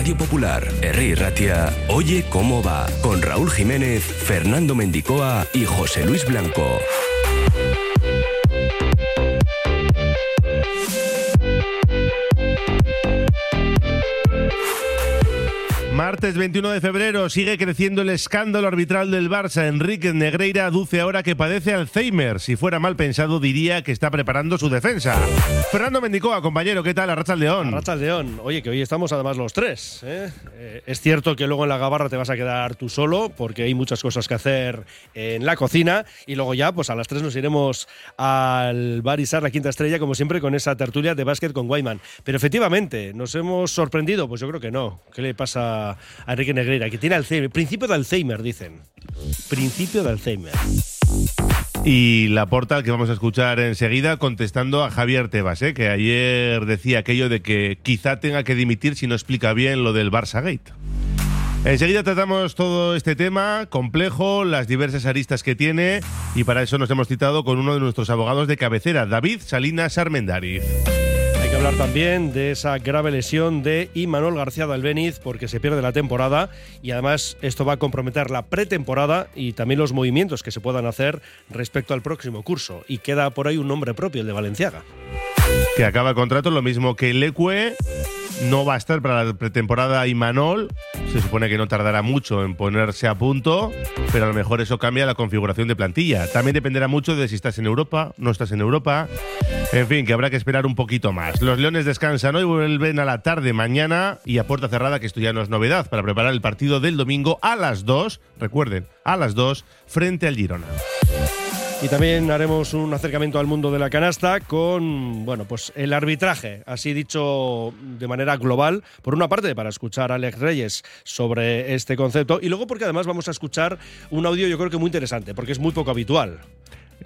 Radio Popular, Herri Ratia, Oye cómo va, con Raúl Jiménez, Fernando Mendicoa y José Luis Blanco. Martes 21 de febrero sigue creciendo el escándalo arbitral del Barça. Enrique Negreira aduce ahora que padece Alzheimer. Si fuera mal pensado, diría que está preparando su defensa. Fernando Mendicoa, compañero, ¿qué tal? Arracha León. Arracha León. Oye, que hoy estamos además los tres. ¿eh? Eh, es cierto que luego en la gabarra te vas a quedar tú solo, porque hay muchas cosas que hacer en la cocina. Y luego ya, pues a las tres nos iremos al bar Isar, la quinta estrella, como siempre, con esa tertulia de básquet con Guayman. Pero efectivamente, ¿nos hemos sorprendido? Pues yo creo que no. ¿Qué le pasa a Enrique Negreira? Que tiene Alzheimer. Principio de Alzheimer, dicen. Principio de Alzheimer. Y la portal que vamos a escuchar enseguida contestando a Javier Tebas, ¿eh? que ayer decía aquello de que quizá tenga que dimitir si no explica bien lo del Barça Gate. Enseguida tratamos todo este tema complejo, las diversas aristas que tiene y para eso nos hemos citado con uno de nuestros abogados de cabecera, David Salinas Armendariz. Hablar también de esa grave lesión de Imanol García de Albeniz porque se pierde la temporada y además esto va a comprometer la pretemporada y también los movimientos que se puedan hacer respecto al próximo curso. Y queda por ahí un nombre propio, el de Valenciaga. Que acaba contrato, lo mismo que Lecue. No va a estar para la pretemporada Imanol. Se supone que no tardará mucho en ponerse a punto, pero a lo mejor eso cambia la configuración de plantilla. También dependerá mucho de si estás en Europa, no estás en Europa. En fin, que habrá que esperar un poquito más. Los Leones descansan hoy, vuelven a la tarde mañana y a puerta cerrada, que esto ya no es novedad, para preparar el partido del domingo a las 2, recuerden, a las 2, frente al Girona. Y también haremos un acercamiento al mundo de la canasta con, bueno, pues el arbitraje, así dicho de manera global. Por una parte, para escuchar a Alex Reyes sobre este concepto y luego porque además vamos a escuchar un audio yo creo que muy interesante, porque es muy poco habitual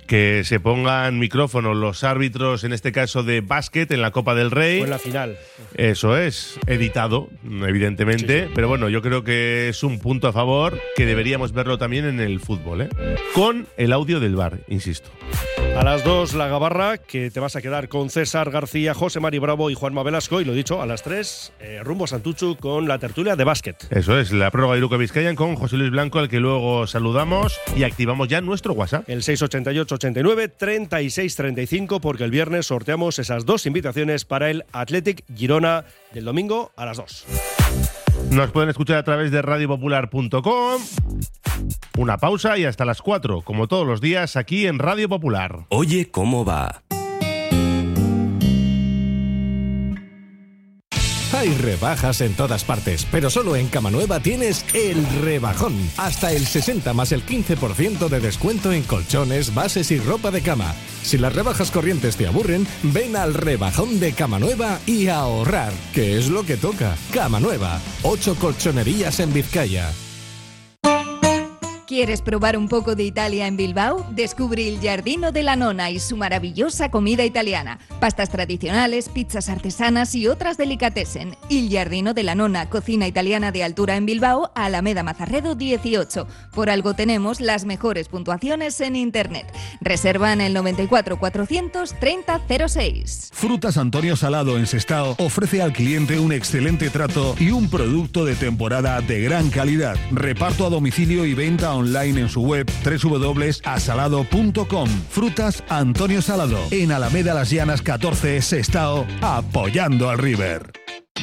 que se pongan micrófonos los árbitros, en este caso de básquet, en la Copa del Rey. En la final. Eso es, editado, evidentemente. Sí, sí. Pero bueno, yo creo que es un punto a favor que deberíamos verlo también en el fútbol, ¿eh? Con el audio del bar, insisto. A las dos, la gabarra, que te vas a quedar con César García, José Mari Bravo y Juanma Velasco. Y lo dicho, a las tres, eh, rumbo a Santuchu con la tertulia de básquet. Eso es, la prórroga de Luca Vizcayan con José Luis Blanco, al que luego saludamos y activamos ya nuestro WhatsApp. El 688 89 36 35 porque el viernes sorteamos esas dos invitaciones para el Athletic Girona del domingo a las 2. Nos pueden escuchar a través de radiopopular.com. Una pausa y hasta las 4, como todos los días, aquí en Radio Popular. Oye cómo va. Hay rebajas en todas partes, pero solo en Camanueva tienes el rebajón. Hasta el 60 más el 15% de descuento en colchones, bases y ropa de cama. Si las rebajas corrientes te aburren, ven al rebajón de Camanueva y ahorrar, que es lo que toca. Camanueva, 8 colchonerías en Vizcaya. ¿Quieres probar un poco de Italia en Bilbao? Descubre el Giardino de la Nona y su maravillosa comida italiana. Pastas tradicionales, pizzas artesanas y otras delicatessen. Il Giardino de la Nona, cocina italiana de altura en Bilbao, Alameda Mazarredo 18. Por algo tenemos las mejores puntuaciones en Internet. Reserva en el 94 430 06. Frutas Antonio Salado en Sestao ofrece al cliente un excelente trato y un producto de temporada de gran calidad. Reparto a domicilio y venta online en su web www.asalado.com. Frutas Antonio Salado, en Alameda Las Llanas 14, Sestao, apoyando al River.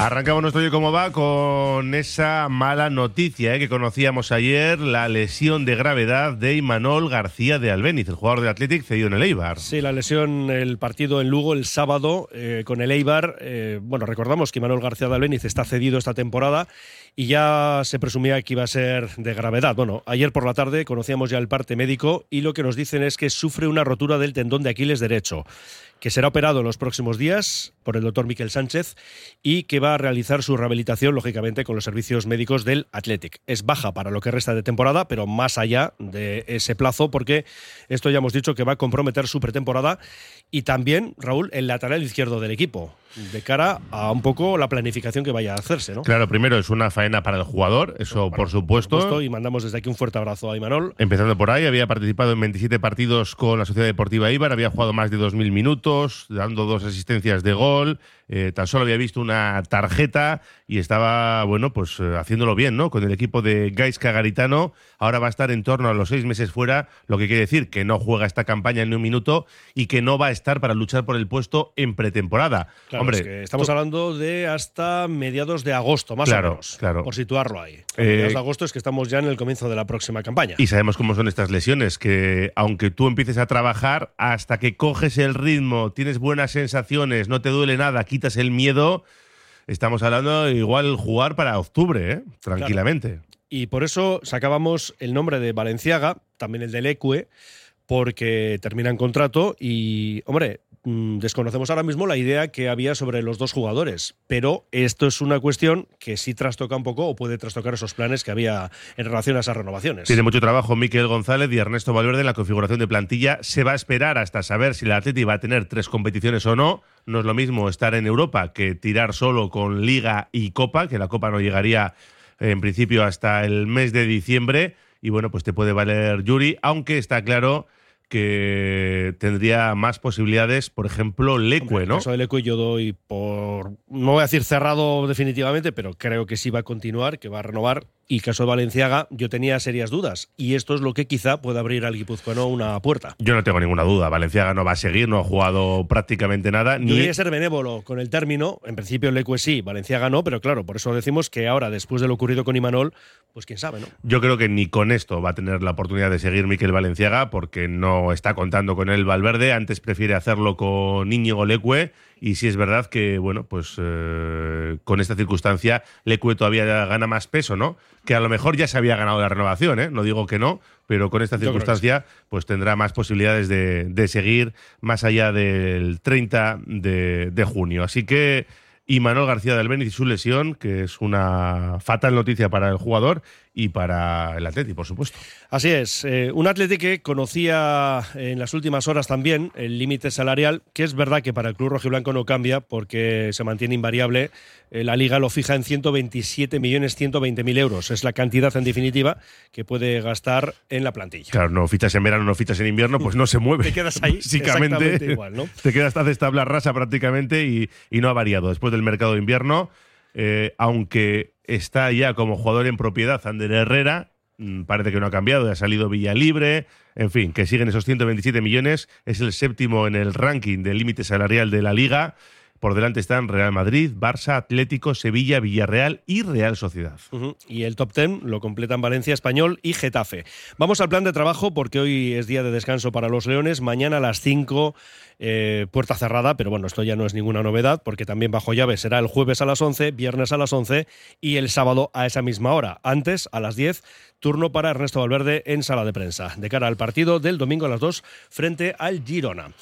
Arrancamos nuestro día como va con esa mala noticia eh, que conocíamos ayer, la lesión de gravedad de Imanol García de Albeniz, el jugador del Athletic cedido en el Eibar. Sí, la lesión, el partido en Lugo el sábado eh, con el Eibar. Eh, bueno, recordamos que Imanol García de Albeniz está cedido esta temporada y ya se presumía que iba a ser de gravedad. Bueno, ayer por la tarde conocíamos ya el parte médico y lo que nos dicen es que sufre una rotura del tendón de Aquiles derecho que será operado en los próximos días por el doctor Miquel Sánchez y que va a realizar su rehabilitación, lógicamente, con los servicios médicos del Athletic. Es baja para lo que resta de temporada, pero más allá de ese plazo, porque esto ya hemos dicho que va a comprometer su pretemporada y también, Raúl, el lateral izquierdo del equipo, de cara a un poco la planificación que vaya a hacerse, ¿no? Claro, primero es una faena para el jugador, eso por, supuesto. por, supuesto. Y mandamos desde aquí un fuerte abrazo a Imanol. Empezando por ahí, había participado en 27 partidos con la Sociedad Deportiva Ibar, había jugado más de 2.000 minutos, dando dos asistencias de gol, eh, tan solo había visto una tarjeta y estaba, bueno, pues eh, haciéndolo bien, ¿no? Con el equipo de Gaisca Garitano, ahora va a estar en torno a los seis meses fuera, lo que quiere decir que no juega esta campaña en un minuto y que no va a estar para luchar por el puesto en pretemporada. Hombre, estamos hablando de hasta mediados de agosto, más claro, o menos, claro. por situarlo ahí. Eh, mediados de agosto es que estamos ya en el comienzo de la próxima campaña. Y sabemos cómo son estas lesiones, que aunque tú empieces a trabajar, hasta que coges el ritmo, tienes buenas sensaciones, no te duele nada, quitas el miedo, estamos hablando igual jugar para octubre, ¿eh? tranquilamente. Y por eso sacábamos el nombre de Valenciaga, también el del Ecue, porque terminan contrato y, hombre, desconocemos ahora mismo la idea que había sobre los dos jugadores, pero esto es una cuestión que sí trastoca un poco o puede trastocar esos planes que había en relación a esas renovaciones. Tiene mucho trabajo Miquel González y Ernesto Valverde en la configuración de plantilla. Se va a esperar hasta saber si el Atleti va a tener tres competiciones o no. No es lo mismo estar en Europa que tirar solo con Liga y Copa, que la Copa no llegaría en principio hasta el mes de diciembre. Y bueno, pues te puede valer Yuri, aunque está claro que tendría más posibilidades, por ejemplo, Lecue, ¿no? Eso de Lecue yo doy por, no voy a decir cerrado definitivamente, pero creo que sí va a continuar, que va a renovar. Y caso de Valenciaga, yo tenía serias dudas. Y esto es lo que quizá pueda abrir al guipuzcoano una puerta. Yo no tengo ninguna duda. Valenciaga no va a seguir, no ha jugado prácticamente nada. Ni... Yo ser benévolo con el término. En principio, Lecue sí, Valenciaga no, pero claro, por eso decimos que ahora, después de lo ocurrido con Imanol, pues quién sabe, ¿no? Yo creo que ni con esto va a tener la oportunidad de seguir Miquel Valenciaga, porque no está contando con él Valverde. Antes prefiere hacerlo con Íñigo Lecue. Y sí es verdad que, bueno, pues eh, con esta circunstancia, Lecue todavía gana más peso, ¿no? Que a lo mejor ya se había ganado la renovación, ¿eh? No digo que no, pero con esta circunstancia, pues tendrá más posibilidades de, de, seguir más allá del 30 de, de junio. Así que. Y Manuel García del Albeniz y su lesión, que es una fatal noticia para el jugador y para el Atleti, por supuesto. Así es, eh, un Atleti que conocía en las últimas horas también el límite salarial, que es verdad que para el club rojiblanco no cambia porque se mantiene invariable. Eh, la liga lo fija en 127 millones 120 mil euros. Es la cantidad en definitiva que puede gastar en la plantilla. Claro, no fichas en verano, no fichas en invierno, pues no se mueve. Te quedas ahí Básicamente, igual, ¿no? Te quedas, haces tabla rasa prácticamente y, y no ha variado. Después del mercado de invierno, eh, aunque está ya como jugador en propiedad Ander Herrera, mmm, parece que no ha cambiado, ha salido Villa Libre, en fin, que siguen esos 127 millones, es el séptimo en el ranking del límite salarial de la liga. Por delante están Real Madrid, Barça, Atlético, Sevilla, Villarreal y Real Sociedad. Y el top ten lo completan Valencia, Español y Getafe. Vamos al plan de trabajo porque hoy es día de descanso para los Leones. Mañana a las 5, eh, puerta cerrada, pero bueno, esto ya no es ninguna novedad porque también bajo llave será el jueves a las 11, viernes a las 11 y el sábado a esa misma hora. Antes, a las 10, turno para Ernesto Valverde en sala de prensa, de cara al partido del domingo a las 2 frente al Girona.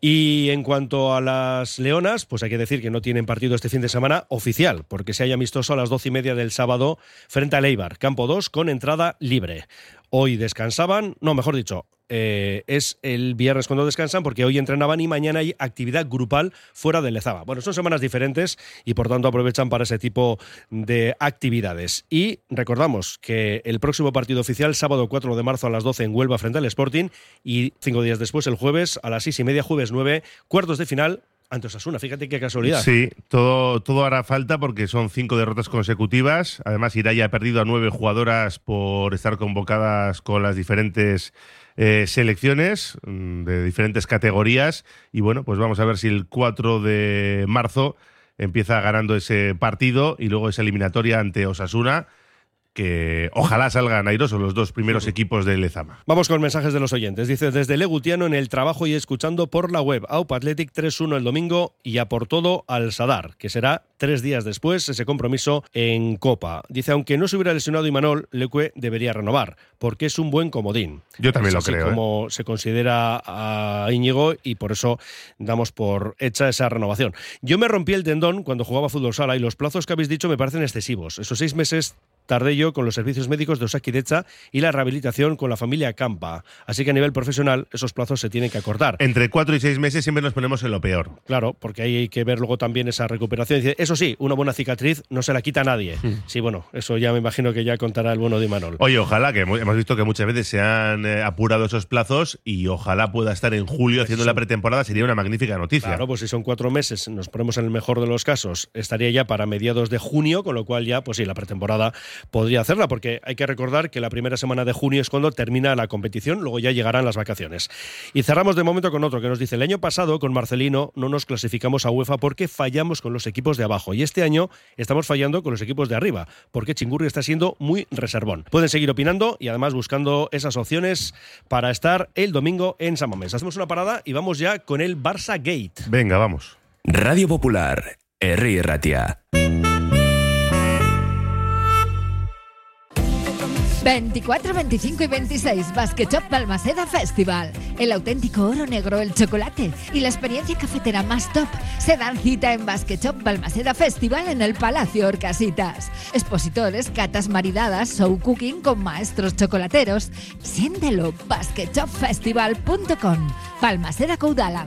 Y en cuanto a las Leonas, pues hay que decir que no tienen partido este fin de semana oficial, porque se haya amistoso a las doce y media del sábado frente al Eibar, campo 2, con entrada libre. Hoy descansaban, no, mejor dicho, eh, es el viernes cuando descansan porque hoy entrenaban y mañana hay actividad grupal fuera de Lezama. Bueno, son semanas diferentes y por tanto aprovechan para ese tipo de actividades. Y recordamos que el próximo partido oficial, sábado 4 de marzo a las 12 en Huelva frente al Sporting y cinco días después, el jueves a las 6 y media, jueves 9, cuartos de final ante Osasuna. Fíjate qué casualidad. Sí, todo, todo hará falta porque son cinco derrotas consecutivas. Además, Iraya ha perdido a nueve jugadoras por estar convocadas con las diferentes eh, selecciones mm, de diferentes categorías. Y bueno, pues vamos a ver si el 4 de marzo empieza ganando ese partido y luego esa eliminatoria ante Osasuna que ojalá salgan airosos los dos primeros equipos de Lezama. Vamos con mensajes de los oyentes. Dice, desde Legutiano en el trabajo y escuchando por la web, Aupa Athletic 3-1 el domingo y a por todo al Sadar, que será tres días después ese compromiso en Copa. Dice, aunque no se hubiera lesionado Imanol, Leque debería renovar, porque es un buen comodín. Yo también es lo creo. ¿eh? como se considera a Íñigo y por eso damos por hecha esa renovación. Yo me rompí el tendón cuando jugaba fútbol sala y los plazos que habéis dicho me parecen excesivos. Esos seis meses tardé yo con los servicios médicos de Osaki Decha y la rehabilitación con la familia Campa. Así que a nivel profesional esos plazos se tienen que acortar. Entre cuatro y seis meses siempre nos ponemos en lo peor. Claro, porque ahí hay que ver luego también esa recuperación. Eso sí, una buena cicatriz no se la quita a nadie. Sí, bueno, eso ya me imagino que ya contará el bueno de Imanol. Oye, ojalá, que hemos visto que muchas veces se han eh, apurado esos plazos y ojalá pueda estar en julio haciendo la pretemporada, sería una magnífica noticia. Claro, pues si son cuatro meses, nos ponemos en el mejor de los casos, estaría ya para mediados de junio, con lo cual ya, pues sí, la pretemporada podría hacerla, porque hay que recordar que la primera semana de junio es cuando termina la competición, luego ya llegarán las vacaciones. Y cerramos de momento con otro que nos dice, el año pasado con Marcelino no nos clasificamos a UEFA porque fallamos con los equipos de abajo y este año estamos fallando con los equipos de arriba, porque Chingurri está siendo muy reservón. Pueden seguir opinando y además buscando esas opciones para estar el domingo en San Mamés. Hacemos una parada y vamos ya con el Barça Gate. Venga, vamos. Radio Popular, Herri Ratia. 24, 25 y 26 Basket Shop Balmaceda Festival. El auténtico oro negro, el chocolate y la experiencia cafetera más top se dan cita en Basket Shop Balmaceda Festival en el Palacio Orcasitas. Expositores, catas maridadas, show cooking con maestros chocolateros. Siéntelo, basketshopfestival.com. Balmaceda Caudala.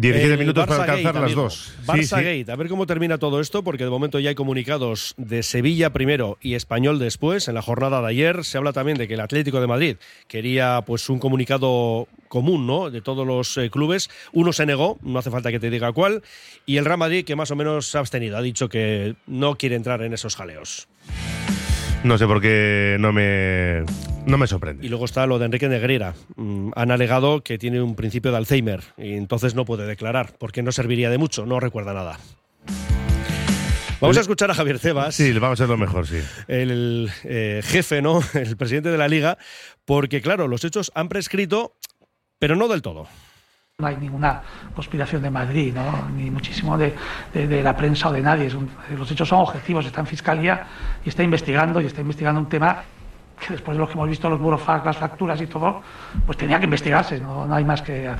17 El minutos para alcanzar Gate, las amigo. dos. Barça sí. Gate, a ver cómo termina todo esto, porque de momento ya hay comunicados de Sevilla primero y Español después. En la jornada de ayer se habla también de que el Atlético de Madrid quería pues un comunicado común, ¿no? De todos los eh, clubes. Uno se negó, no hace falta que te diga cuál, y el Real Madrid que más o menos se ha abstenido, ha dicho que no quiere entrar en esos jaleos. No sé por qué no me, no me sorprende. Y luego está lo de Enrique Negreira. Mm, han alegado que tiene un principio de Alzheimer y entonces no puede declarar, porque no serviría de mucho, no recuerda nada. Vamos a escuchar a Javier Cebas. Sí, vamos a hacer lo mejor, sí. el eh, jefe, ¿no? El presidente de la liga, porque claro, los hechos han prescrito, pero no del todo. No hay ninguna conspiración de Madrid, ni muchísimo de, de- la prensa o de nadie. Los hechos son objetivos, está en fiscalía y está investigando y está investigando un tema que después de lo que hemos visto, los burofax, las facturas y todo, pues tenía que investigarse, no, hay más que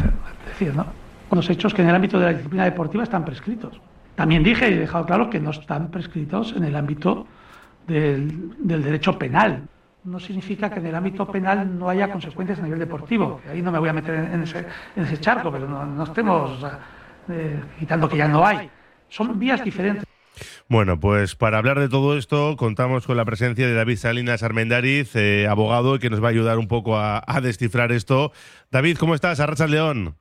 decir. ¿no? Los hechos que en el ámbito de la disciplina deportiva están prescritos. También dije y he dejado claro que no están prescritos en el ámbito del, del derecho penal. No significa que en el ámbito penal no haya consecuencias a nivel deportivo. Ahí no me voy a meter en, ese, en ese charco, pero no, no estemos eh, quitando que ya no hay. Son vías diferentes. Bueno, pues para hablar de todo esto contamos con la presencia de David Salinas Armendariz, eh, abogado, que nos va a ayudar un poco a, a descifrar esto. David, ¿cómo estás? Arrachas León.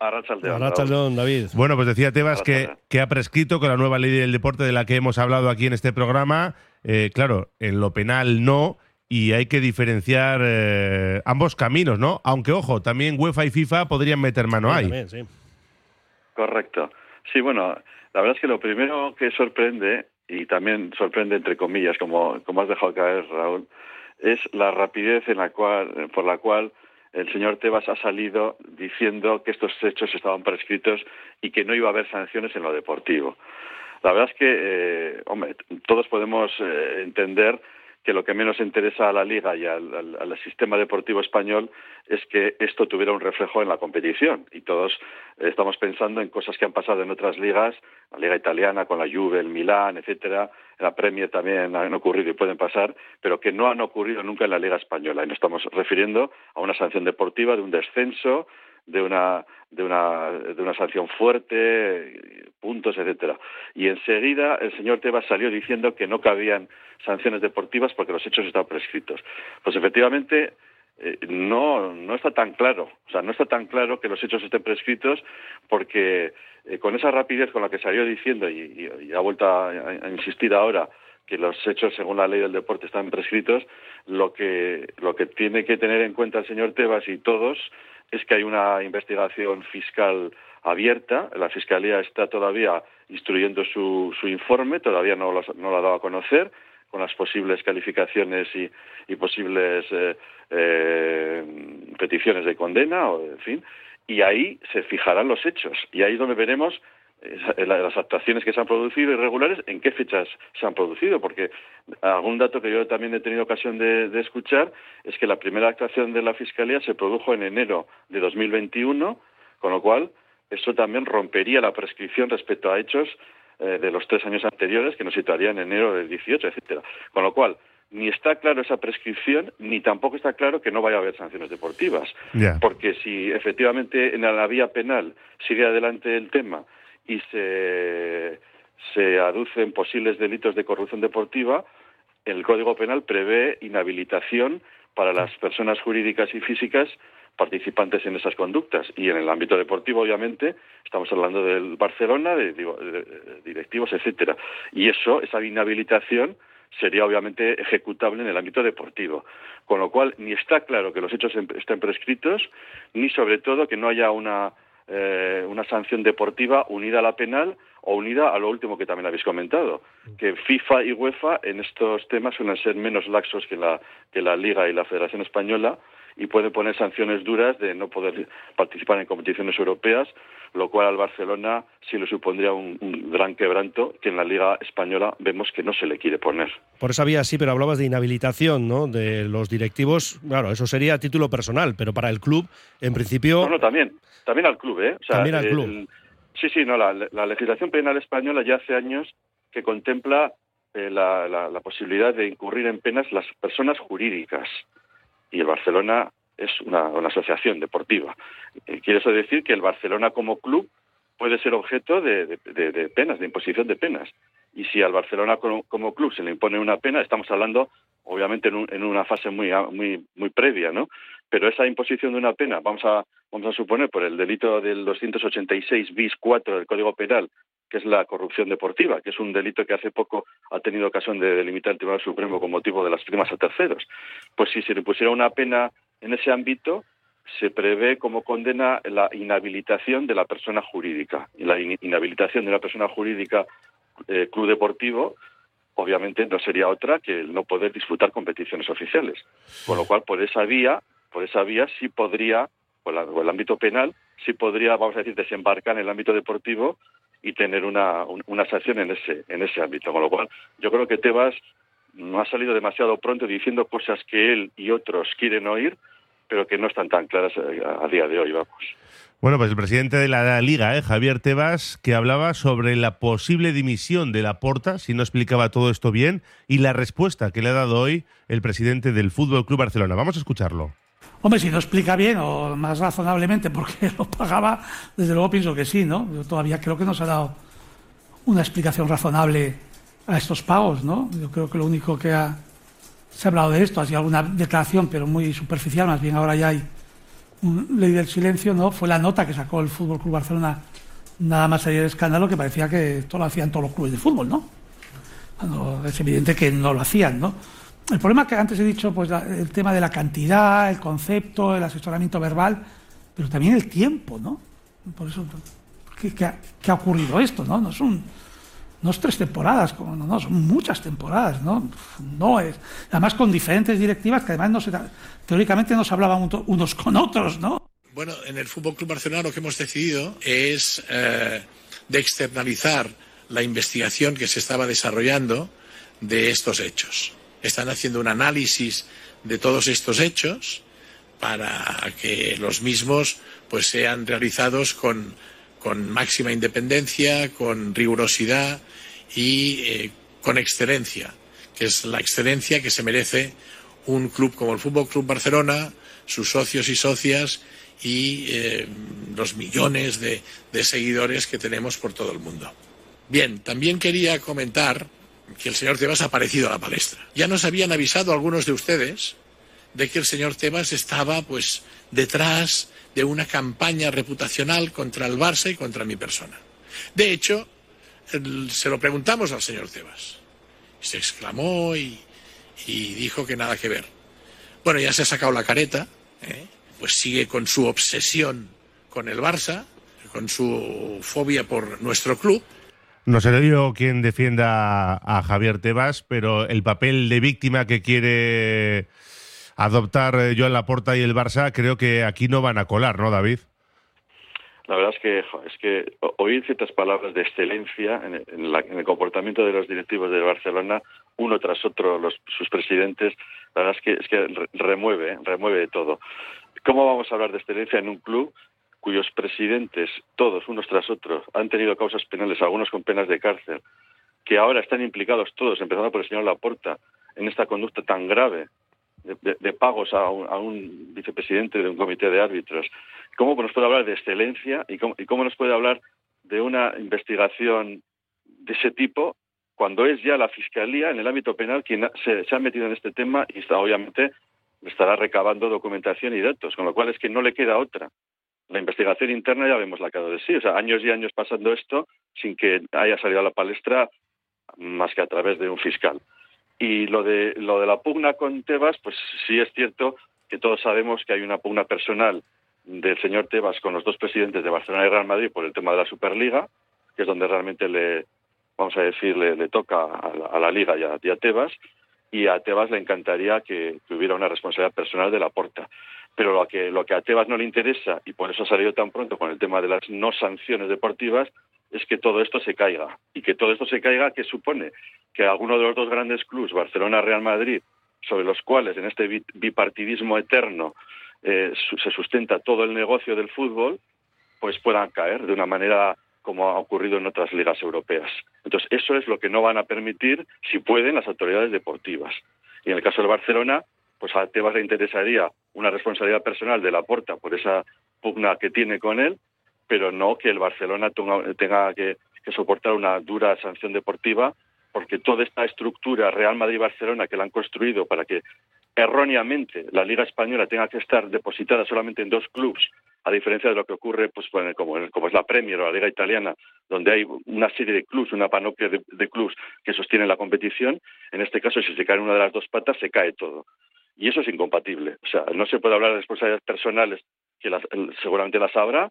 Arrachaldeón, Arrachaldeón, David. Bueno, pues decía Tebas que, que, ha prescrito con la nueva ley del deporte de la que hemos hablado aquí en este programa. Eh, claro, en lo penal no, y hay que diferenciar eh, ambos caminos, ¿no? Aunque, ojo, también UEFA y FIFA podrían meter mano ahí. sí. Correcto. Sí, bueno, la verdad es que lo primero que sorprende, y también sorprende entre comillas, como, como has dejado caer, Raúl, es la rapidez en la cual, por la cual el señor Tebas ha salido diciendo que estos hechos estaban prescritos y que no iba a haber sanciones en lo deportivo. La verdad es que, eh, hombre, todos podemos eh, entender que lo que menos interesa a la Liga y al, sistema deportivo español es que esto tuviera un reflejo en la competición. Y todos estamos pensando en cosas que han pasado en otras ligas, la Liga Italiana con la Juve, el Milán, etcétera, la Premier también han ocurrido y pueden pasar, pero que no han ocurrido nunca en la Liga Española. Y nos estamos refiriendo a una sanción deportiva de un descenso, de una de una de una sanción fuerte, puntos, etcétera. Y enseguida el señor Tebas salió diciendo que no cabían sanciones deportivas porque los hechos estaban prescritos. Pues efectivamente eh, no no está tan claro, o sea, no está tan claro que los hechos estén prescritos porque eh, con esa rapidez con la que salió diciendo y, y, ha vuelto a, a insistir ahora que los hechos según la ley del deporte están prescritos, lo que lo que tiene que tener en cuenta el señor Tebas y todos es que hay una investigación fiscal abierta. La Fiscalía está todavía instruyendo su, su informe, todavía no lo, no lo ha dado a conocer con las posibles calificaciones y, posibles eh, eh, peticiones de condena, o en fin, y ahí se fijarán los hechos. Y ahí es donde veremos las actuaciones que se han producido irregulares, en qué fechas se han producido, porque algún dato que yo también he tenido ocasión de, de, escuchar es que la primera actuación de la Fiscalía se produjo en enero de 2021, con lo cual eso también rompería la prescripción respecto a hechos eh, de los tres años anteriores que nos situarían en enero del 18, etcétera. Con lo cual, ni está claro esa prescripción, ni tampoco está claro que no vaya a haber sanciones deportivas. Yeah. Porque si efectivamente en la vía penal sigue adelante el tema y se, se aducen posibles delitos de corrupción deportiva, el Código Penal prevé inhabilitación para las personas jurídicas y físicas participantes en esas conductas. Y en el ámbito deportivo, obviamente, estamos hablando del Barcelona, de, de, directivos, etcétera. Y eso, esa inhabilitación, sería obviamente ejecutable en el ámbito deportivo. Con lo cual, ni está claro que los hechos estén prescritos, ni sobre todo que no haya una eh, una sanción deportiva unida a la penal o unida a lo último que también habéis comentado, que FIFA y UEFA en estos temas suelen ser menos laxos que la, que la Liga y la Federación Española y pueden poner sanciones duras de no poder participar en competiciones europeas, lo cual al Barcelona sí le supondría un, un, gran quebranto que en la Liga Española vemos que no se le quiere poner. Por esa vía sí, pero hablabas de inhabilitación ¿no? de los directivos. Claro, eso sería a título personal, pero para el club, en principio. No, no, también. También al club, ¿eh? O sea, también al club. El, sí, sí, no, la, la, legislación penal española ya hace años que contempla eh, la, la, la posibilidad de incurrir en penas las personas jurídicas. Y el Barcelona es una, asociación deportiva. Eh, quiere eso decir que el Barcelona como club puede ser objeto de, penas, de imposición de penas. Y si al Barcelona como, como, club se le impone una pena, estamos hablando, obviamente, en, un, en una fase muy, muy, muy previa, ¿no? Pero esa imposición de una pena, vamos a, vamos a suponer, por el delito del 286 bis 4 del Código Penal, que es la corrupción deportiva, que es un delito que hace poco ha tenido ocasión de delimitar el Tribunal Supremo con motivo de las primas a terceros. Pues si se le pusiera una pena en ese ámbito, se prevé como condena la inhabilitación de la persona jurídica. Y la inhabilitación de una persona jurídica eh, club deportivo, obviamente no sería otra que el no poder disfrutar competiciones oficiales. Con lo cual, por esa vía, por esa vía sí podría, por, la, por el ámbito penal, sí podría, vamos a decir, desembarcar en el ámbito deportivo y tener una, una sanción en ese, en ese ámbito. Con lo cual, yo creo que Tebas no ha salido demasiado pronto diciendo cosas que él y otros quieren oír, pero que no están tan claras a, a día de hoy, vamos. Bueno, pues el presidente de la Liga, ¿eh? Javier Tebas, que hablaba sobre la posible dimisión de la Porta, si no explicaba todo esto bien, y la respuesta que le ha dado hoy el presidente del Fútbol Club Barcelona. Vamos a escucharlo. Hombre, si no explica bien o más razonablemente porque lo pagaba, desde luego pienso que sí, ¿no? Yo todavía creo que no se ha dado una explicación razonable a estos pagos, ¿no? Yo creo que lo único que se ha hablado de esto ha sido alguna declaración, pero muy superficial, más bien ahora ya hay ley del silencio, ¿no? Fue la nota que sacó el Fútbol Club Barcelona nada más salir del escándalo que parecía que esto lo hacían todos los clubes de fútbol, ¿no? es evidente que no lo hacían, ¿no? El problema que antes he dicho, pues el tema de la cantidad, el concepto, el asesoramiento verbal, pero también el tiempo, ¿no? Por eso, ¿qué, ha, ocurrido esto, no? No son, no es tres temporadas, como, no, son muchas temporadas, ¿no? No es. Además con diferentes directivas que además no se, teóricamente no se hablaban unos con otros, ¿no? Bueno, en el Fútbol Club Barcelona lo que hemos decidido es eh, de externalizar la investigación que se estaba desarrollando de estos hechos. Están haciendo un análisis de todos estos hechos para que los mismos pues sean realizados con, máxima independencia, con rigurosidad y eh, con excelencia, que es la excelencia que se merece un club como el Fútbol Club Barcelona, sus socios y socias y eh, los millones de, seguidores que tenemos por todo el mundo. Bien, también quería comentar que el señor Tebas ha aparecido a la palestra. Ya nos habían avisado algunos de ustedes de que el señor Tebas estaba pues detrás de una campaña reputacional contra el Barça y contra mi persona. De hecho, se lo preguntamos al señor Tebas. Se exclamó y, dijo que nada que ver. Bueno, ya se ha sacado la careta. ¿eh? pues sigue con su obsesión con el Barça, con su fobia por nuestro club. No sé yo quien defienda a Javier Tebas, pero el papel de víctima que quiere adoptar eh, Joan Laporta y el Barça, creo que aquí no van a colar, ¿no, David? La verdad es que es que oír ciertas palabras de excelencia en, el comportamiento de los directivos de Barcelona, uno tras otro, los, sus presidentes, la verdad es que es que remueve, remueve de todo. ¿Cómo vamos a hablar de excelencia en un club cuyos presidentes, todos, unos tras otros, han tenido causas penales, algunos con penas de cárcel, que ahora están implicados todos, empezando por el señor Laporta, en esta conducta tan grave de, pagos a un, vicepresidente de un comité de árbitros? ¿Cómo nos puede hablar de excelencia y cómo, nos puede hablar de una investigación de ese tipo cuando es ya la Fiscalía en el ámbito penal quien se, se ha metido en este tema y está obviamente estará recabando documentación y datos, con lo cual es que no le queda otra. La investigación interna ya vemos la cara de sí, o sea, años y años pasando esto sin que haya salido a la palestra más que a través de un fiscal. Y lo de lo de la pugna con Tebas, pues sí es cierto que todos sabemos que hay una pugna personal del señor Tebas con los dos presidentes de Barcelona y Real Madrid por el tema de la Superliga, que es donde realmente le, vamos a decir, le, toca a la, Liga y a, y a Tebas, y a Tebas le encantaría que, hubiera una responsabilidad personal de la porta. Pero lo que, lo que a Tebas no le interesa, y por eso ha salido tan pronto con el tema de las no sanciones deportivas, es que todo esto se caiga. Y que todo esto se caiga, ¿qué supone? Que alguno de los dos grandes clubes, Barcelona, Real Madrid, sobre los cuales en este bipartidismo eterno eh, se sustenta todo el negocio del fútbol, pues puedan caer de una manera como ha ocurrido en otras ligas europeas. Entonces, eso es lo que no van a permitir, si pueden, las autoridades deportivas. Y en el caso del Barcelona, pues a Tebas le interesaría una responsabilidad personal de la Porta por esa pugna que tiene con él, pero no que el Barcelona tenga que, que soportar una dura sanción deportiva, porque toda esta estructura Real Madrid-Barcelona que la han construido para que erróneamente la Liga Española tenga que estar depositada solamente en dos clubes a diferencia de lo que ocurre pues como, como es la Premier o la Liga Italiana, donde hay una serie de clubes, una panoplia de, de clubes que sostienen la competición, en este caso si se cae una de las dos patas se cae todo. Y eso es incompatible. O sea, no se puede hablar de responsabilidades personales, que seguramente las habrá,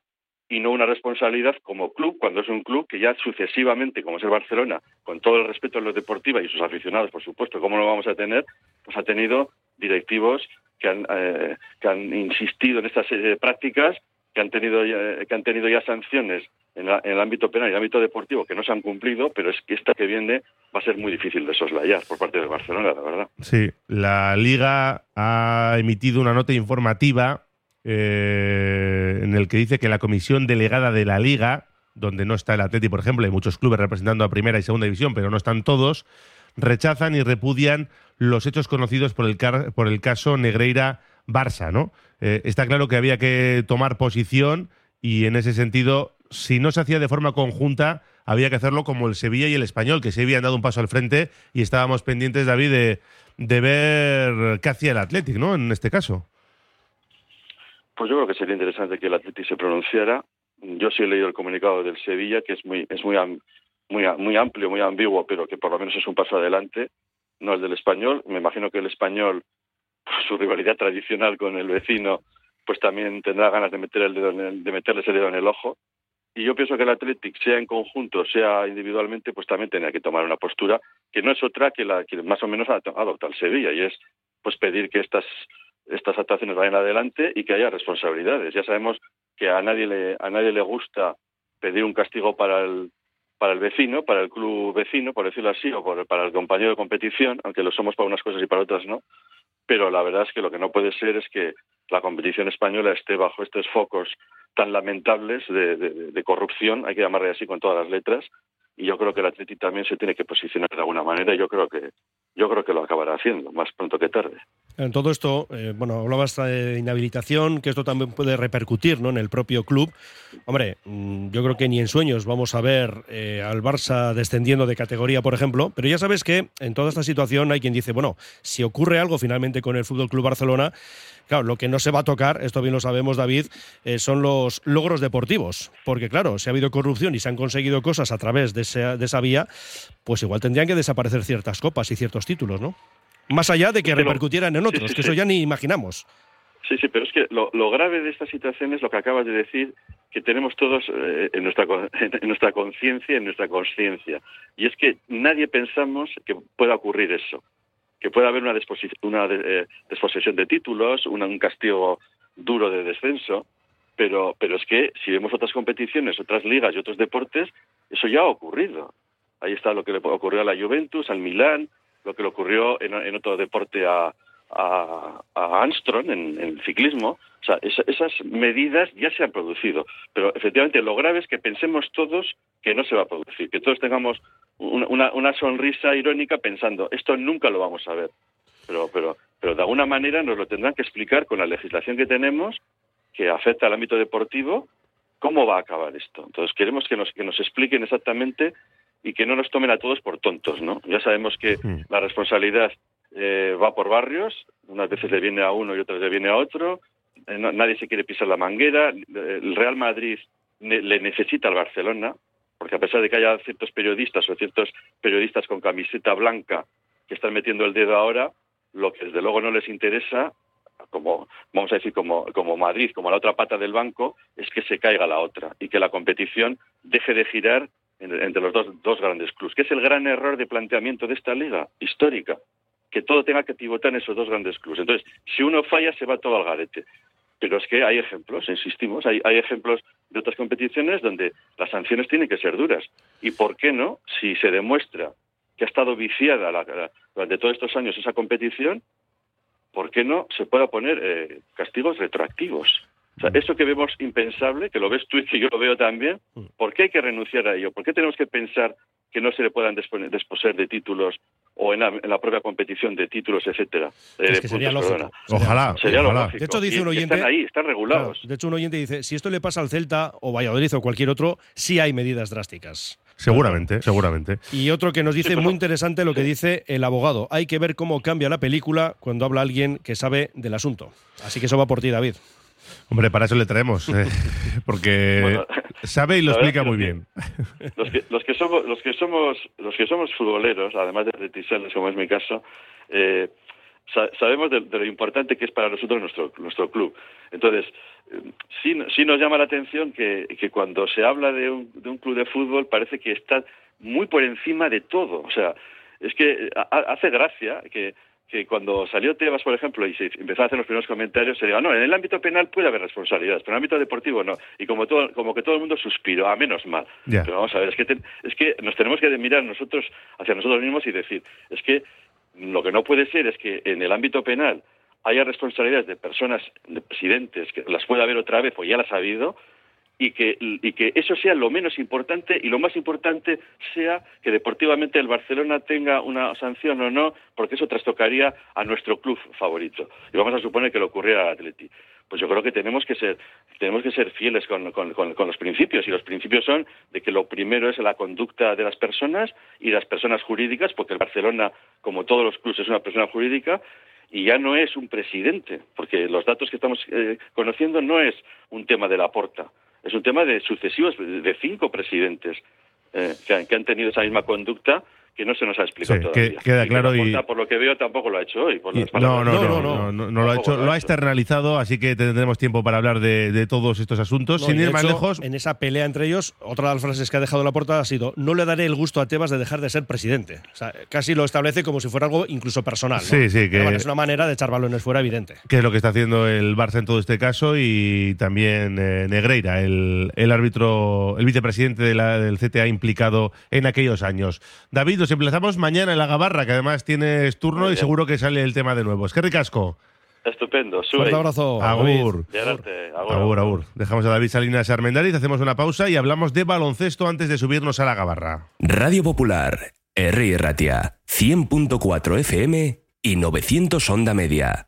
y no una responsabilidad como club, cuando es un club que ya sucesivamente, como es el Barcelona, con todo el respeto a los deportiva y sus aficionados, por supuesto, ¿cómo lo vamos a tener? Pues ha tenido directivos que han, eh, que han insistido en esta serie de prácticas, que han tenido ya, que han tenido ya sanciones en, el ámbito penal y en el ámbito deportivo que no se han cumplido, pero es que esta que viene va a ser muy difícil de soslayar por parte de Barcelona, la verdad. Sí, la Liga ha emitido una nota informativa eh, en el que dice que la comisión delegada de la Liga, donde no está el Atleti, por ejemplo, hay muchos clubes representando a primera y segunda división, pero no están todos, rechazan y repudian los hechos conocidos por el, por el caso Negreira-Barça, ¿no? Eh, está claro que había que tomar posición y en ese sentido, si no se hacía de forma conjunta, había que hacerlo como el Sevilla y el Español, que se habían dado un paso al frente y estábamos pendientes, David, de, de ver qué hacía el Athletic, ¿no? En este caso. Pues yo creo que sería interesante que el Atleti se pronunciara. Yo sí he leído el comunicado del Sevilla, que es muy, es muy, muy, muy amplio, muy ambiguo, pero que por lo menos es un paso adelante, no el del español. Me imagino que el español, su rivalidad tradicional con el vecino, pues también tendrá ganas de meter el dedo en el, de meterle ese dedo en el ojo. Y yo pienso que el Athletic, sea en conjunto, sea individualmente, pues también tendría que tomar una postura que no es otra que la que más o menos ha adoptado el Sevilla, y es pues pedir que estas estas actuaciones vayan adelante y que haya responsabilidades. Ya sabemos que a nadie le a nadie le gusta pedir un castigo para el para el vecino, para el club vecino, por decirlo así, o para el compañero de competición, aunque lo somos para unas cosas y para otras no. Pero la verdad es que lo que no puede ser es que la competición española esté bajo estos focos tan lamentables de, corrupción, hay que llamarle así con todas las letras, y yo creo que el Atleti también se tiene que posicionar de alguna manera, y yo creo que yo creo que lo acabará haciendo, más pronto que tarde. En todo esto, eh, bueno, hablabas de inhabilitación, que esto también puede repercutir ¿no? en el propio club. Hombre, mm, yo creo que ni en sueños vamos a ver eh, al Barça descendiendo de categoría, por ejemplo, pero ya sabes que en toda esta situación hay quien dice, bueno, si ocurre algo finalmente con el Fútbol Club Barcelona, claro, lo que no se va a tocar, esto bien lo sabemos, David, eh, son los logros deportivos, porque claro, si ha habido corrupción y se han conseguido cosas a través de esa, de esa vía, pues igual tendrían que desaparecer ciertas copas y ciertos títulos, ¿no? Más allá de que repercutieran en otros, que eso ya ni imaginamos. Sí, sí, pero es que lo, grave de esta situación es lo que acabas de decir, que tenemos todos eh, en nuestra en nuestra conciencia, en nuestra conciencia, y es que nadie pensamos que pueda ocurrir eso, que pueda haber una, una eh, desposesión de títulos, un castigo duro de descenso, pero pero es que si vemos otras competiciones, otras ligas y otros deportes, eso ya ha ocurrido. Ahí está lo que le ocurrió a la Juventus, al Milán, lo que le ocurrió en, otro deporte a, Armstrong en, el ciclismo. Esas medidas ya se han producido. Pero efectivamente lo grave es que pensemos todos que no se va a producir, que todos tengamos una, una sonrisa irónica pensando, esto nunca lo vamos a ver. Pero, pero, pero de alguna manera nos lo tendrán que explicar con la legislación que tenemos que afecta al ámbito deportivo cómo va a acabar esto. Entonces queremos que nos, que nos expliquen exactamente y que no nos tomen a todos por tontos, ¿no? Ya sabemos que mm. la responsabilidad eh, va por barrios, unas veces le viene a uno y otras le viene a otro, eh, nadie se quiere pisar la manguera, el Real Madrid le necesita al Barcelona, porque a pesar de que haya ciertos periodistas o ciertos periodistas con camiseta blanca que están metiendo el dedo ahora, lo que desde luego no les interesa, como vamos a decir como, como Madrid, como la otra pata del banco, es que se caiga la otra y que la competición deje de girar entre los dos, dos grandes clubes, que es el gran error de planteamiento de esta liga histórica, que todo tenga que pivotar en esos dos grandes clubes. Entonces, si uno falla, se va todo al garete. Pero es que hay ejemplos, insistimos, hay, hay ejemplos de otras competiciones donde las sanciones tienen que ser duras. ¿Y por qué no? Si se demuestra que ha estado viciada durante todos estos años esa competición, ¿por qué no se pueda poner eh, castigos retroactivos? O sea, eso que vemos impensable, que lo ves tú y que yo lo veo también, mm. ¿por qué hay que renunciar a ello? ¿Por qué tenemos que pensar que no se le puedan desposer de títulos o en la, propia competición de títulos, etcétera. Es que sería lógico. Ojalá. Sería Lógico. De hecho, dice un oyente. Están ahí, están regulados. de hecho, un oyente dice: si esto le pasa al Celta o Valladolid o cualquier otro, sí hay medidas drásticas. Seguramente, seguramente. Y otro que nos dice muy interesante lo que dice el abogado. Hay que ver cómo cambia la película cuando habla alguien que sabe del asunto. Así que eso va por ti, David. Hombre, para eso le traemos, eh, porque sabe y lo explica muy bien. Los que, los que, somos, los que somos, los que somos futboleros, además de reticentes, como es mi caso, eh, sabemos de, lo importante que es para nosotros nuestro, nuestro club. Entonces, eh, sí, sí nos llama la atención que, que cuando se habla de un, de un club de fútbol parece que está muy por encima de todo. O sea, es que hace gracia que que cuando salió Tebas, por ejemplo, y se empezó a hacer los primeros comentarios, se diga, no, en el ámbito penal puede haber responsabilidades, pero en el ámbito deportivo no. Y como todo, como que todo el mundo suspiró, a menos mal. Pero vamos a ver, es que, es que nos tenemos que mirar nosotros hacia nosotros mismos y decir, es que lo que no puede ser es que en el ámbito penal haya responsabilidades de personas, de presidentes, que las pueda haber otra vez o ya las ha habido, y que, y que eso sea lo menos importante y lo más importante sea que deportivamente el Barcelona tenga una sanción o no, porque eso trastocaría a nuestro club favorito. Y vamos a suponer que lo ocurriera al Atleti. Pues yo creo que tenemos que ser, tenemos que ser fieles con, los principios, y los principios son de que lo primero es la conducta de las personas y las personas jurídicas, porque el Barcelona, como todos los clubes, es una persona jurídica, y ya no es un presidente, porque los datos que estamos eh, conociendo no es un tema de la porta, es un tema de sucesivos, de cinco presidentes eh, que, han, que han tenido esa misma conducta que no se nos ha explicado Sí, todavía. que- queda Y claro la y- por lo que veo, tampoco lo ha hecho hoy. por Y- las no, palabras. no, no, no, no, no lo ha hecho, lo ha externalizado, así que tendremos tiempo para hablar de, de todos estos asuntos. No, Sin ir más hecho, lejos, En esa pelea entre ellos, otra de las frases que ha dejado la puerta ha sido: No le daré el gusto a Tebas de dejar de ser presidente. O sea, casi lo establece como si fuera algo incluso personal. ¿no? Sí, sí, que- Pero bueno, es una manera de echar balones fuera evidente. que es lo que está haciendo el Barça en todo este caso, y también eh, Negreira, el, el árbitro, el vicepresidente de la- del CTA implicado en aquellos años. David, nos emplazamos mañana en la Gabarra, que además tienes turno y seguro que sale el tema de nuevo. Es que ricasco. Estupendo. sube. Fuerte abrazo. Agur, Agur, agur. Dejamos a David Salinas Armendariz, hacemos una pausa y hablamos de baloncesto antes de subirnos a la Gabarra. Radio Popular, R. Ratia, 100.4 FM y 900 Onda Media.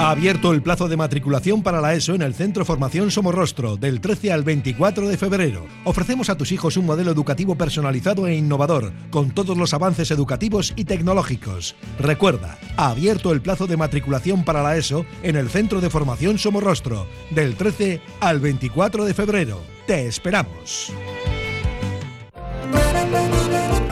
Ha abierto el plazo de matriculación para la ESO en el Centro Formación Somorrostro del 13 al 24 de febrero. Ofrecemos a tus hijos un modelo educativo personalizado e innovador, con todos los avances educativos y tecnológicos. Recuerda, ha abierto el plazo de matriculación para la ESO en el Centro de Formación Somorrostro del 13 al 24 de febrero. Te esperamos.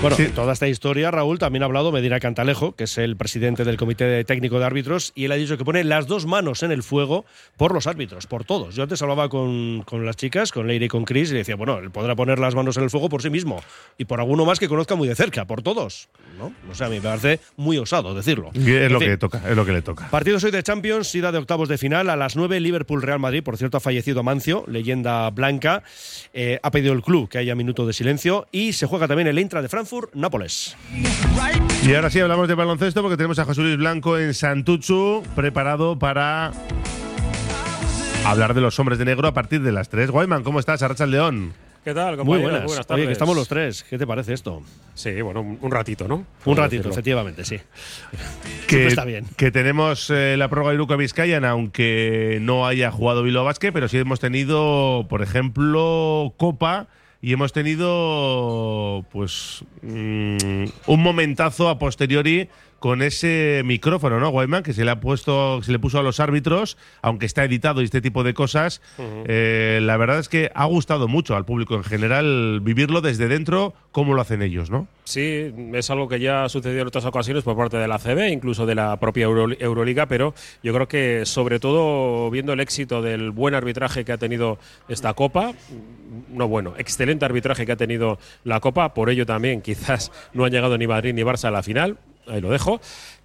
Bueno, toda esta historia, Raúl, también ha hablado Medina Cantalejo, que es el presidente del Comité Técnico de Árbitros, y él ha dicho que pone las dos manos en el fuego por los árbitros, por todos. Yo antes hablaba con, con las chicas, con Leire y con Chris, y decía, bueno, él podrá poner las manos en el fuego por sí mismo y por alguno más que conozca muy de cerca, por todos. ¿no? O sea, a mí me parece muy osado decirlo. Y Es En lo fin. que toca, es lo que le toca. Partidos hoy de Champions, ida de octavos de final a las 9, Liverpool-Real Madrid. Por cierto, ha fallecido Mancio, leyenda blanca. Eh, ha pedido el club que haya minuto de silencio. Y se juega también el Intra de Frankfurt-Nápoles. Y ahora sí hablamos de baloncesto porque tenemos a José Luis Blanco en Santuchu preparado para hablar de los hombres de negro a partir de las 3. Guayman, ¿cómo estás? Arracha el León. ¿Qué tal, Muy compañero? buenas. Buenas Oye, tardes. que estamos los tres. ¿Qué te parece esto? Sí, bueno, un, ratito, ¿no? Un ratito, decirlo. efectivamente, sí. Que, está bien. que tenemos eh, la prórroga de Luca Vizcayan, aunque no haya jugado Bilbao Basket, pero sí hemos tenido, por ejemplo, Copa y hemos tenido pues mm, un momentazo a posteriori con ese micrófono, ¿no, Guayman? Que se le ha puesto, se le puso a los árbitros, aunque está editado y este tipo de cosas. Eh, la verdad es que ha gustado mucho al público en general vivirlo desde dentro, como lo hacen ellos, ¿no? Sí, es algo que ya ha sucedido en otras ocasiones por parte de la CB, incluso de la propia Euro- Euroliga, pero yo creo que sobre todo viendo el éxito del buen arbitraje que ha tenido esta Copa, no bueno, excelente arbitraje que ha tenido la Copa, por ello también quizás no han llegado ni Madrid ni Barça a la final, ahí lo dejo.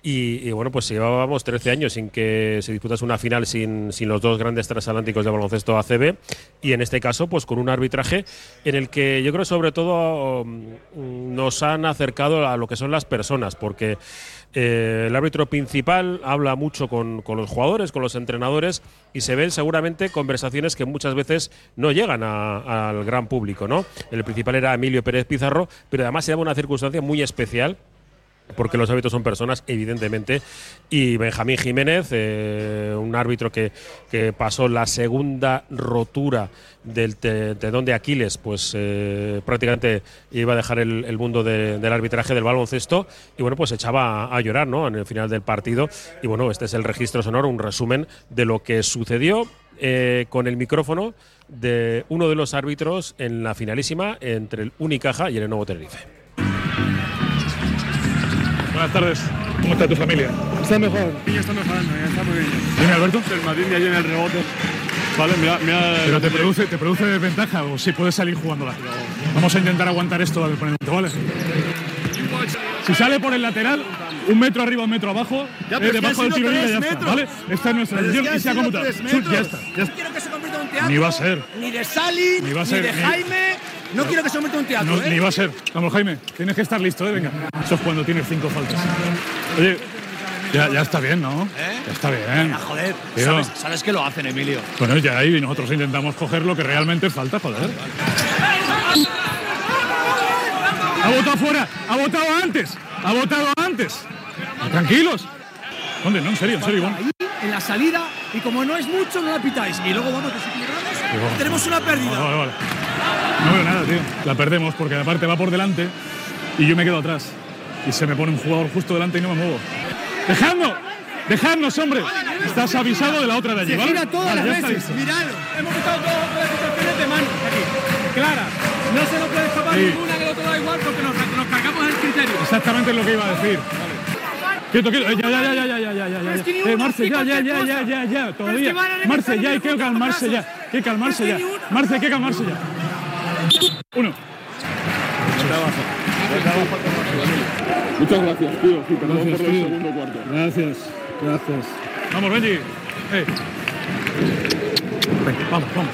Y, y bueno, pues llevábamos 13 años sin que se disputase una final sin, sin los dos grandes transatlánticos de baloncesto ACB y en este caso pues con un arbitraje en el que yo creo sobre todo mm, nos han acercado a lo que son las personas porque eh, el árbitro principal habla mucho con, con los jugadores, con los entrenadores y se ven seguramente conversaciones que muchas veces no llegan a- al gran público, ¿no? El principal era Emilio Pérez Pizarro, pero además se daba una circunstancia muy especial porque los árbitros son personas, evidentemente. Y Benjamín Jiménez, eh, un árbitro que, que, pasó la segunda rotura del tendón de Aquiles, pues eh, prácticamente iba a dejar el, el mundo de, del arbitraje del baloncesto. Y bueno, pues echaba a, a, llorar ¿no? en el final del partido. Y bueno, este es el registro sonoro, un resumen de lo que sucedió eh, con el micrófono de uno de los árbitros en la finalísima entre el Unicaja y el Nuevo Tenerife. Buenas tardes. ¿Cómo está tu familia? Está mejor. Ya está mejorando, ya está muy bien. ¿Viene Alberto? El Madrid de ayer en el rebote. Vale, mira, mira Pero te produce, te produce desventaja o si puedes salir jugándola. Vamos a intentar aguantar esto al oponente, ¿vale? Si sale por el lateral, un metro arriba, un metro abajo, ya, eh, debajo del tiro libre ya metros. está, ¿vale? Esta es nuestra decisión y se ha conmutado. Ya está, ya está. quiero que se convierta en un teatro. Ni va a ser. Ni de Sally, ni, va a ni ser, de ni... No, quiero que se en un teatro, no, ¿eh? Ni va a ser. Vamos, Jaime, tienes que estar listo, ¿eh? Venga. Eso es cuando tienes cinco faltas. Oye, ya, ya está bien, ¿no? ¿Eh? Ya está bien. Venga, joder. ¿sabes, sabes que lo hacen, Emilio. Bueno, ya ahí nosotros intentamos coger lo que realmente falta, joder. Ha votado fuera, ha votado antes, ha votado antes. Tranquilos. ¿Dónde? No, en serio, en serio, Iván. Ahí, en la salida, y como no es mucho, no la pitáis. Y luego vamos, que si tenemos una pérdida. Vale, vale. No veo nada, tío. La perdemos porque aparte va por delante y yo me quedo atrás. Y se me pone un jugador justo delante y no me muevo. ¡Dejadnos! ¡Dejadnos, hombre! Estás avisado de la otra de allí, Se ¿vale? gira todas Vale, las veces. listo. Miradlo. Hemos quitado todas las situaciones de mano aquí. Clara. No se nos puede escapar Sí. ninguna que el otro da igual porque nos, nos cargamos el criterio. Exactamente es lo que iba a decir. Quieto, quieto. Eh, Ya, ya, ya, ya, ya, ya, ya, ya, es ya. que Eh, Marce, ya, ya, ya, ya, ya, ya, todavía. Marce, ya, hay que calmarse ya. Hay que calmarse ya. Marce, hay que calmarse ya. Uno. Muchas gracias, tío. Sí, perdón Gracias, por el tío. segundo cuarto. Gracias, gracias. Vamos, Benji. Eh. Venga, vamos, vamos.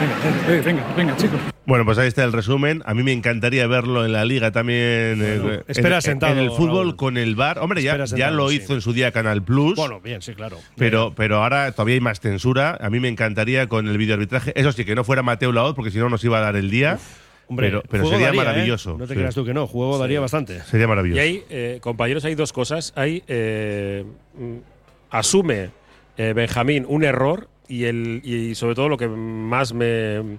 Venga, eh, venga, venga, chicos. Bueno, pues ahí está el resumen. A mí me encantaría verlo en la liga también. eh, espera en, sentado, En el fútbol Raúl. con el bar. Hombre, ya, ya lo sí. hizo en su día Canal Plus. Bueno, bien, sí, claro. Pero, pero ahora todavía hay más censura. A mí me encantaría con el videoarbitraje. Eso sí, que no fuera Mateo Laoz, porque si no nos iba a dar el día. Hombre, pero sería daría, ¿eh? maravilloso. No te Sí. creas tú que no, juego daría bastante. Sería maravilloso. Y hay, eh, compañeros, hay dos cosas. Hay, eh, mm, asume eh, Benjamín un error y, el, y sobre todo lo que más me,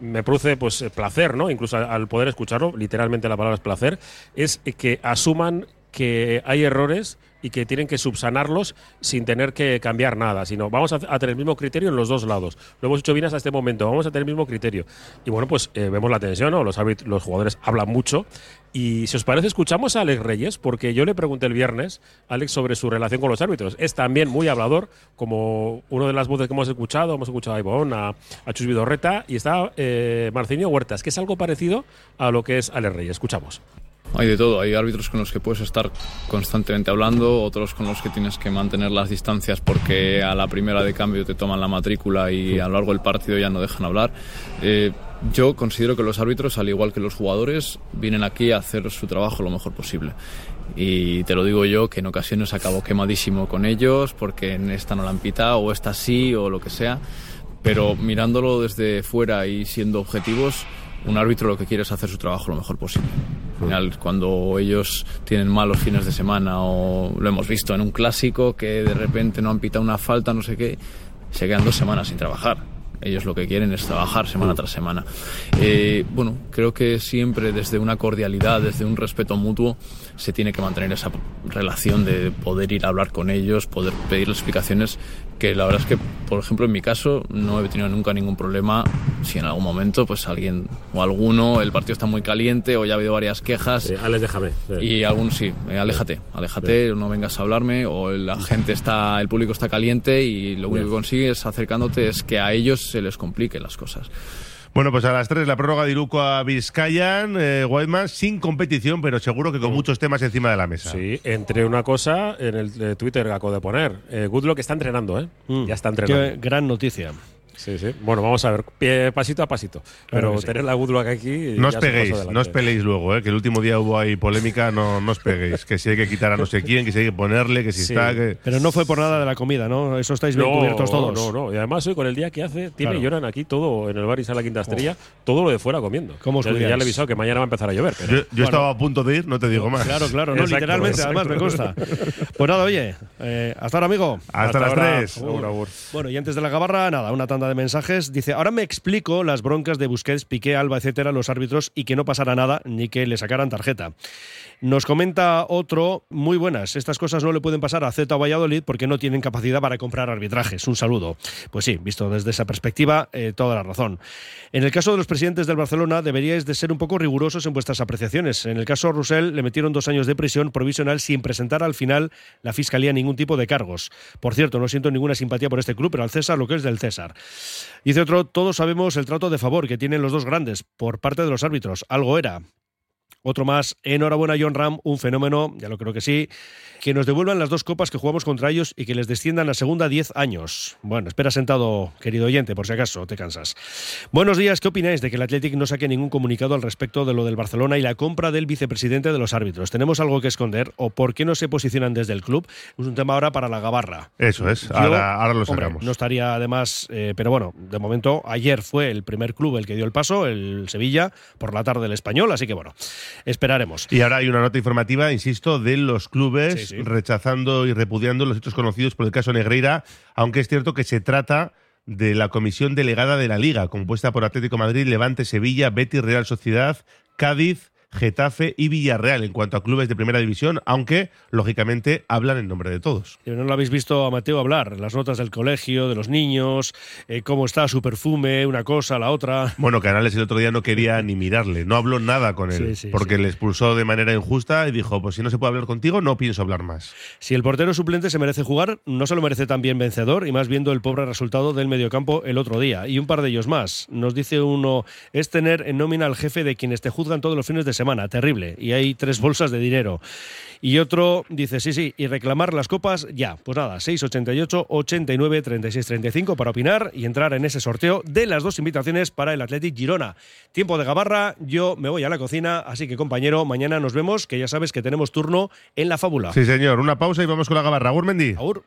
me produce pues placer, ¿no? Incluso al poder escucharlo, literalmente la palabra es placer, es que asuman que hay errores y que tienen que subsanarlos sin tener que cambiar nada, sino vamos a, tener el mismo criterio en los dos lados. Lo hemos hecho bien hasta este momento, vamos a tener el mismo criterio. Y bueno, pues eh, vemos la tensión, ¿no? Los, los jugadores hablan mucho. Y si os parece, escuchamos a Alex Reyes, porque yo le pregunté el viernes Alex sobre su relación con los árbitros. Es también muy hablador, como una de las voces que hemos escuchado. Hemos escuchado a Ivonne, a, a Chus Vidorreta y está eh, Marcinio Huertas, que es algo parecido a lo que es Alex Reyes. Escuchamos. Hay de todo, hay árbitros con los que puedes estar constantemente hablando, otros con los que tienes que mantener las distancias porque a la primera de cambio te toman la matrícula y a lo largo del partido ya no dejan hablar. Eh, yo considero que los árbitros, al igual que los jugadores, vienen aquí a hacer su trabajo lo mejor posible. Y te lo digo yo, que en ocasiones acabo quemadísimo con ellos porque en esta no la han pitado o esta sí o lo que sea. Pero mirándolo desde fuera y siendo objetivos, un árbitro lo que quiere es hacer su trabajo lo mejor posible. Al final, cuando ellos tienen malos fines de semana o lo hemos visto en un clásico que de repente no han pitado una falta, no sé qué, se quedan dos semanas sin trabajar. Ellos lo que quieren es trabajar semana tras semana. Eh, bueno, creo que siempre desde una cordialidad, desde un respeto mutuo, se tiene que mantener esa relación de poder ir a hablar con ellos, poder pedirles explicaciones, que la verdad es que, por ejemplo, en mi caso no he tenido nunca ningún problema si en algún momento pues alguien o alguno, el partido está muy caliente o ya ha habido varias quejas. Alex, déjame. Y algún sí, eh, aléjate, aléjate, no vengas a hablarme o la gente está, el público está caliente y lo único que consigues acercándote es que a ellos se les compliquen las cosas. Bueno, pues a las 3 la prórroga de Iruko a Vizcayan, eh, Whiteman, sin competición, pero seguro que con muchos temas encima de la mesa. Sí, entre una cosa en el eh, Twitter que acabo de poner. Eh, Goodlock está entrenando, ¿eh? Ya está entrenando. Qué gran noticia. Sí, sí. Bueno, vamos a ver, pie- pasito a pasito. Pero sí. tener la good luck aquí. No os peguéis, no os peleéis luego, ¿eh? que el último día hubo ahí polémica, no, no os peguéis. Que si hay que quitar a no sé quién, que si hay que ponerle, que si Sí. está. Que... Pero no fue por nada de la comida, ¿no? Eso estáis bien No, cubiertos todos. No, no, y además hoy con el día que hace, tiene Claro. lloran aquí todo en el bar y sala Quinta Estrella, todo lo de fuera comiendo. ¿Cómo os ya, ya le he avisado que mañana va a empezar a llover. pero- Yo, yo Bueno, estaba a punto de ir, no te digo más. Claro, claro, no, Exacto, literalmente, exacto. además me consta. Pues nada, oye, eh, hasta ahora, amigo. Hasta, las tres. Agur, agur. Bueno, y antes de la gabarra, nada, una tanda de mensajes. Dice, ahora me explico las broncas de Busquets, Piqué, Alba, etcétera, los árbitros, y que no pasara nada, ni que le sacaran tarjeta. Nos comenta otro, muy buenas, estas cosas no le pueden pasar a Z Valladolid porque no tienen capacidad para comprar arbitrajes. Un saludo. Pues sí, visto desde esa perspectiva, eh, toda la razón. En el caso de los presidentes del Barcelona, deberíais de ser un poco rigurosos en vuestras apreciaciones. En el caso Roussel le metieron dos años de prisión provisional sin presentar al final la fiscalía ningún tipo de cargos. Por cierto, no siento ninguna simpatía por este club, pero al César lo que es del César. Dice otro, todos sabemos el trato de favor que tienen los dos grandes por parte de los árbitros. Algo era. Otro más, enhorabuena John Ram, un fenómeno, ya lo creo que sí, que nos devuelvan las dos copas que jugamos contra ellos y que les desciendan a segunda 10 años. Bueno, espera sentado, querido oyente, por si acaso te cansas. Buenos días, ¿qué opináis de que el Athletic no saque ningún comunicado al respecto de lo del Barcelona y la compra del vicepresidente de los árbitros? ¿Tenemos algo que esconder o por qué no se posicionan desde el club? Es un tema ahora para la gabarra. Eso es, Yo, ahora, ahora lo hombre, sacamos. no estaría además, eh, pero bueno, de momento ayer fue el primer club el que dio el paso, el Sevilla, por la tarde el español, así que bueno, esperaremos. Y ahora hay una nota informativa, insisto, de los clubes Sí, sí. rechazando y repudiando los hechos conocidos por el caso Negreira, aunque es cierto que se trata de la comisión delegada de la Liga, compuesta por Atlético Madrid, Levante, Sevilla, Betis, Real Sociedad, Cádiz, Getafe y Villarreal en cuanto a clubes de primera división, aunque lógicamente hablan en nombre de todos. ¿No lo habéis visto a Mateo hablar? Las notas del colegio, de los niños, eh, cómo está su perfume, una cosa, la otra. Bueno, Canales el otro día no quería ni mirarle, no habló nada con él, Sí, sí, porque le expulsó de manera injusta y dijo, pues si no se puede hablar contigo, no pienso hablar más. Si el portero suplente se merece jugar, no se lo merece también vencedor y más viendo el pobre resultado del mediocampo el otro día. Y un par de ellos más. Nos dice uno, es tener en nómina al jefe de quienes te juzgan todos los fines de semana. Terrible. Y hay tres bolsas de dinero. Y otro dice, sí, sí, y reclamar las copas ya. Pues nada, 688 89 36 35 para opinar y entrar en ese sorteo de las dos invitaciones para el Athletic Girona. Tiempo de gabarra, yo me voy a la cocina, así que compañero, mañana nos vemos, que ya sabes que tenemos turno en la fábula. Sí, señor, una pausa y vamos con la gabarra. Gurmendi. Agur.